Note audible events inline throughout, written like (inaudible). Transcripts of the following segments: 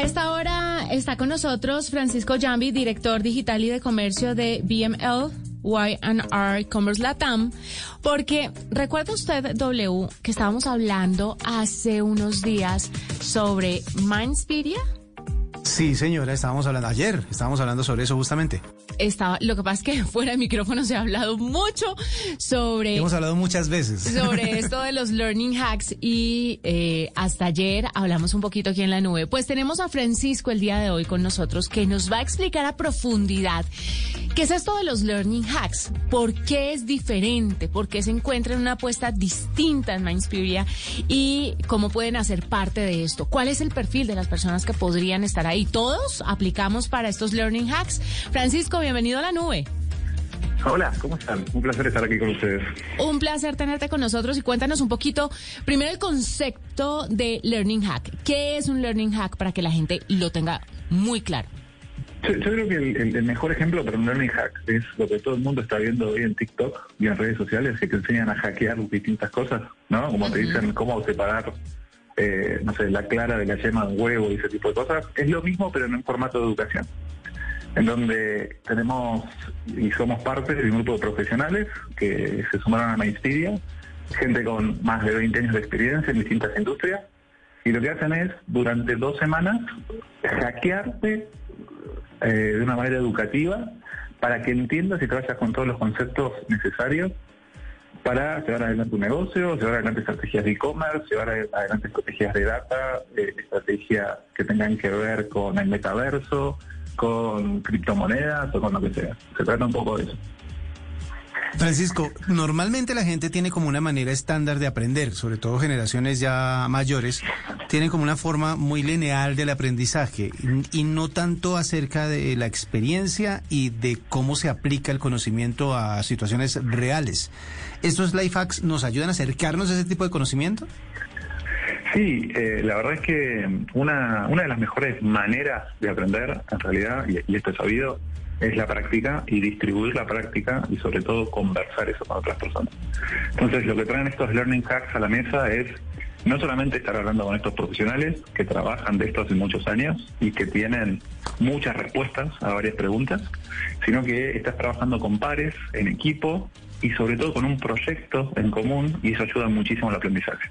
A esta hora está con nosotros Francisco Jambi, director digital y de comercio de BML Y&R Commerce Latam, porque recuerda usted, W, que estábamos hablando hace unos días sobre Mindspedia. Sí, señora, estábamos hablando ayer, estábamos hablando sobre eso justamente. Estaba, lo que pasa es que (laughs) fuera de micrófono se ha hablado mucho sobre Hemos hablado muchas veces. sobre (laughs) esto de los learning hacks y eh, hasta ayer hablamos un poquito aquí en la nube. Pues tenemos a Francisco el día de hoy con nosotros que nos va a explicar a profundidad qué es esto de los learning hacks, por qué es diferente, por qué se encuentra en una apuesta distinta en Mindspiria y cómo pueden hacer parte de esto. ¿Cuál es el perfil de las personas que podrían estar ahí? ¿Todos aplicamos para estos learning hacks? Francisco, bienvenido a la nube. Hola, ¿cómo están? Un placer estar aquí con ustedes. Un placer tenerte con nosotros y cuéntanos un poquito, primero el concepto de Learning Hack. ¿Qué es un Learning Hack para que la gente lo tenga muy claro? Yo, yo creo que el, el- el mejor ejemplo para un learning hack es lo que todo el mundo está viendo hoy en TikTok y en redes sociales, que te enseñan a hackear distintas cosas, ¿no? Como te dicen cómo separar, eh, no sé, la clara de la yema de un huevo y ese tipo de cosas. Es lo mismo, pero en un formato de educación, en donde tenemos y somos parte de un grupo de profesionales que se sumaron a Mainspiria, gente con más de 20 años de experiencia en distintas industrias, y lo que hacen es, durante dos semanas, hackearte eh, de una manera educativa para que entiendas y trabajes con todos los conceptos necesarios para llevar adelante un negocio, llevar adelante estrategias de e-commerce, llevar adelante estrategias de data, eh, estrategias que tengan que ver con el metaverso, con criptomonedas o con lo que sea. Se trata un poco de eso. Francisco, normalmente la gente tiene como una manera estándar de aprender, sobre todo generaciones ya mayores, tienen como una forma muy lineal del aprendizaje y, no tanto acerca de la experiencia y de cómo se aplica el conocimiento a situaciones reales. ¿Estos life hacks nos ayudan a acercarnos a ese tipo de conocimiento? Sí, eh, la verdad es que una, una de las mejores maneras de aprender, en realidad, y, y esto es sabido, es la práctica y distribuir la práctica y sobre todo conversar eso con otras personas. Entonces, lo que traen estos learning hacks a la mesa es no solamente estar hablando con estos profesionales que trabajan de esto hace muchos años y que tienen muchas respuestas a varias preguntas, sino que estás trabajando con pares, en equipo y sobre todo con un proyecto en común y eso ayuda muchísimo al aprendizaje.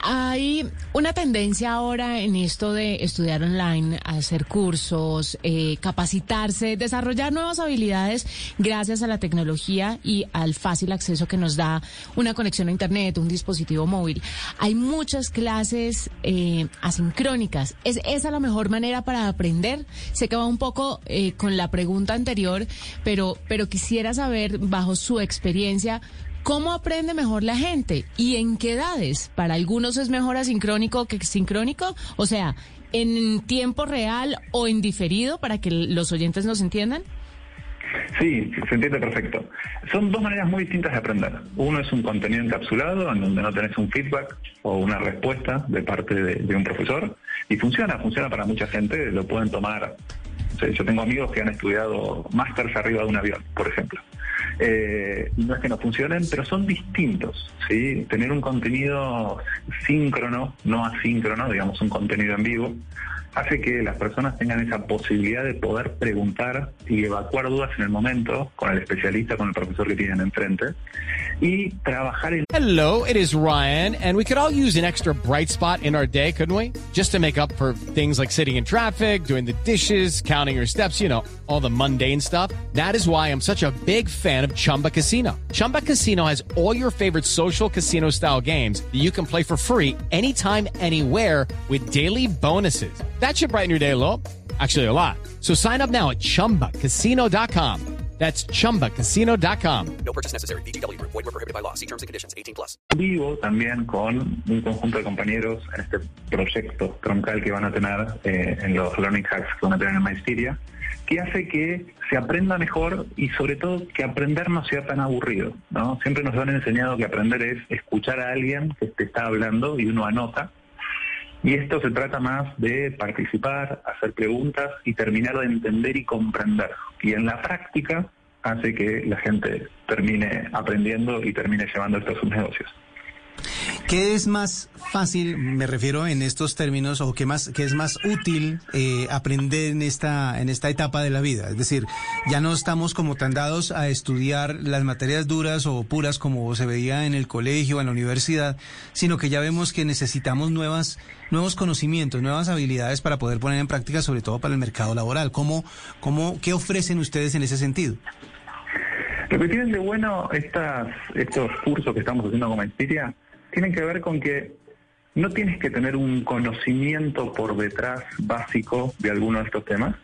Hay una tendencia ahora en esto de estudiar online, hacer cursos, eh, capacitarse, desarrollar nuevas habilidades gracias a la tecnología y al fácil acceso que nos da una conexión a Internet, un dispositivo móvil. Hay muchas clases eh, asincrónicas. ¿Es esa la mejor manera para aprender? Sé que va un poco eh, con la pregunta anterior, pero, pero quisiera saber, bajo su experiencia, ¿Cómo aprende mejor la gente? ¿Y en qué edades? Para algunos es mejor asincrónico que sincrónico. O sea, en tiempo real o en diferido para que los oyentes nos entiendan. Sí, se entiende perfecto. Son dos maneras muy distintas de aprender. Uno es un contenido encapsulado, en donde no tenés un feedback o una respuesta de parte de, un profesor. Y funciona, funciona para mucha gente. Lo pueden tomar. o sea, yo tengo amigos que han estudiado másters arriba de un avión, por ejemplo. Eh, no es que no funcionen, pero son distintos. ¿sí? Tener un contenido síncrono, no asíncrono, digamos un contenido en vivo, hace que las personas tengan esa posibilidad de poder preguntar y evacuar dudas en el momento con el especialista, con el profesor que tienen enfrente, y trabajar en Hello, it is Ryan, and we could all use an extra bright spot in our day, couldn't we? Just to make up for things like sitting in traffic, doing the dishes, counting your steps, you know, all the mundane stuff. That is why I'm such a big fan of Chumba Casino. Chumba Casino has all your favorite social casino style games that you can play for free anytime, anywhere with daily bonuses. That should brighten your day a little. Actually, a lot. So sign up now at chumbacasino.com. That's chumbacasino.com. No purchase necessary. BGW. Void were prohibited by law. See terms and conditions. 18 plus. Vivo también con un conjunto de compañeros en este proyecto troncal que van a tener eh, en los Learning Hacks que van a tener en Maestria, que hace que se aprenda mejor y sobre todo que aprender no sea tan aburrido. ¿no? Siempre nos han enseñado que aprender es escuchar a alguien que te está hablando y uno anota. Y esto se trata más de participar, hacer preguntas y terminar de entender y comprender. Y en la práctica hace que la gente termine aprendiendo y termine llevando esto a sus negocios. ¿Qué es más fácil, me refiero en estos términos, o qué más, qué es más útil eh, aprender en esta, en esta etapa de la vida? Es decir, ya no estamos como tan dados a estudiar las materias duras o puras como se veía en el colegio, en la universidad, sino que ya vemos que necesitamos nuevas, nuevos conocimientos, nuevas habilidades para poder poner en práctica, sobre todo para el mercado laboral. ¿Cómo, cómo, qué ofrecen ustedes en ese sentido? Lo que tienen de bueno estas, estos cursos que estamos haciendo con Inspiria tienen que ver con que no tienes que tener un conocimiento por detrás básico de alguno de estos temas,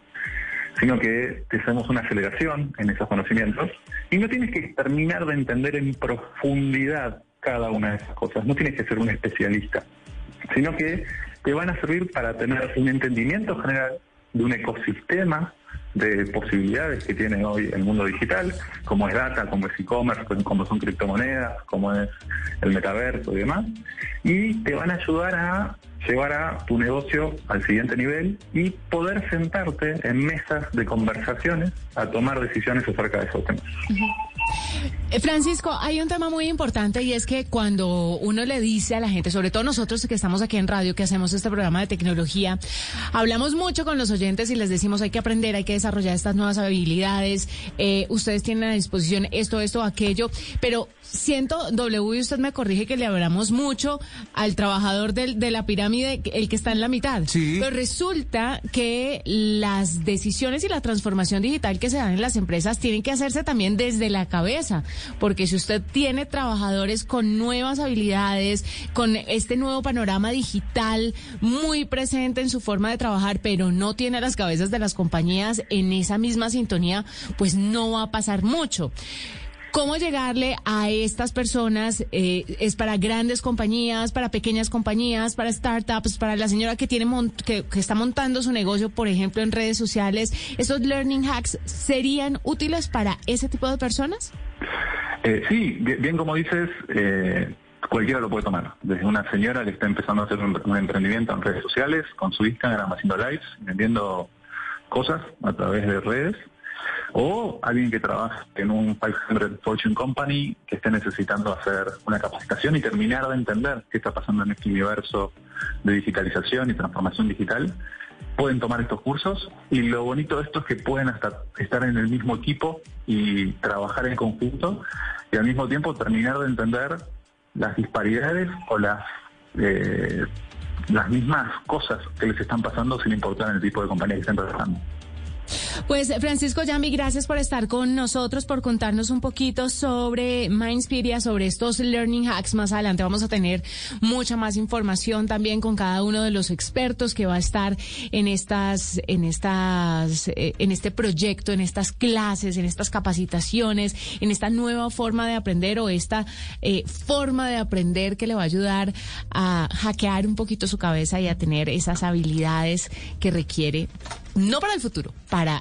sino que te hacemos una aceleración en esos conocimientos y no tienes que terminar de entender en profundidad cada una de esas cosas, no tienes que ser un especialista, sino que te van a servir para tener un entendimiento general de un ecosistema de posibilidades que tiene hoy el mundo digital, como es data, como es e-commerce, como son criptomonedas, como es el metaverso y demás, y te van a ayudar a llevar a tu negocio al siguiente nivel y poder sentarte en mesas de conversaciones a tomar decisiones acerca de esos temas. Eh, Francisco, hay un tema muy importante y es que cuando uno le dice a la gente, sobre todo nosotros que estamos aquí en radio, que hacemos este programa de tecnología, hablamos mucho con los oyentes y les decimos hay que aprender, hay que desarrollar estas nuevas habilidades, eh, ustedes tienen a disposición esto, esto, aquello, pero siento, W, y usted me corrige que le hablamos mucho al trabajador del, de la pirámide, el que está en la mitad. Sí. Pero resulta que las decisiones y la transformación digital que se dan en las empresas tienen que hacerse también desde la cabeza, porque si usted tiene trabajadores con nuevas habilidades, con este nuevo panorama digital muy presente en su forma de trabajar, pero no tiene las cabezas de las compañías en esa misma sintonía, pues no va a pasar mucho. ¿Cómo llegarle a estas personas? Eh, ¿Es para grandes compañías, para pequeñas compañías, para startups, para la señora que, tiene que, que, está montando su negocio, por ejemplo, en redes sociales? ¿Estos learning hacks serían útiles para ese tipo de personas? Eh, sí, bien, como dices, eh, cualquiera lo puede tomar. Desde una señora que está empezando a hacer un, un emprendimiento en redes sociales, con su Instagram haciendo lives, vendiendo cosas a través de redes o alguien que trabaja en un 500 Fortune Company que esté necesitando hacer una capacitación y terminar de entender qué está pasando en este universo de digitalización y transformación digital, pueden tomar estos cursos y lo bonito de esto es que pueden hasta estar en el mismo equipo y trabajar en conjunto y al mismo tiempo terminar de entender las disparidades o las eh, las mismas cosas que les están pasando sin importar el tipo de compañía que estén trabajando. Pues Francisco Yambi, gracias por estar con nosotros, por contarnos un poquito sobre Mindspiria, sobre estos learning hacks. Más adelante vamos a tener mucha más información también con cada uno de los expertos que va a estar en estas, en estas, eh, en este proyecto, en estas clases, en estas capacitaciones, en esta nueva forma de aprender o esta eh, forma de aprender que le va a ayudar a hackear un poquito su cabeza y a tener esas habilidades que requiere no para el futuro, para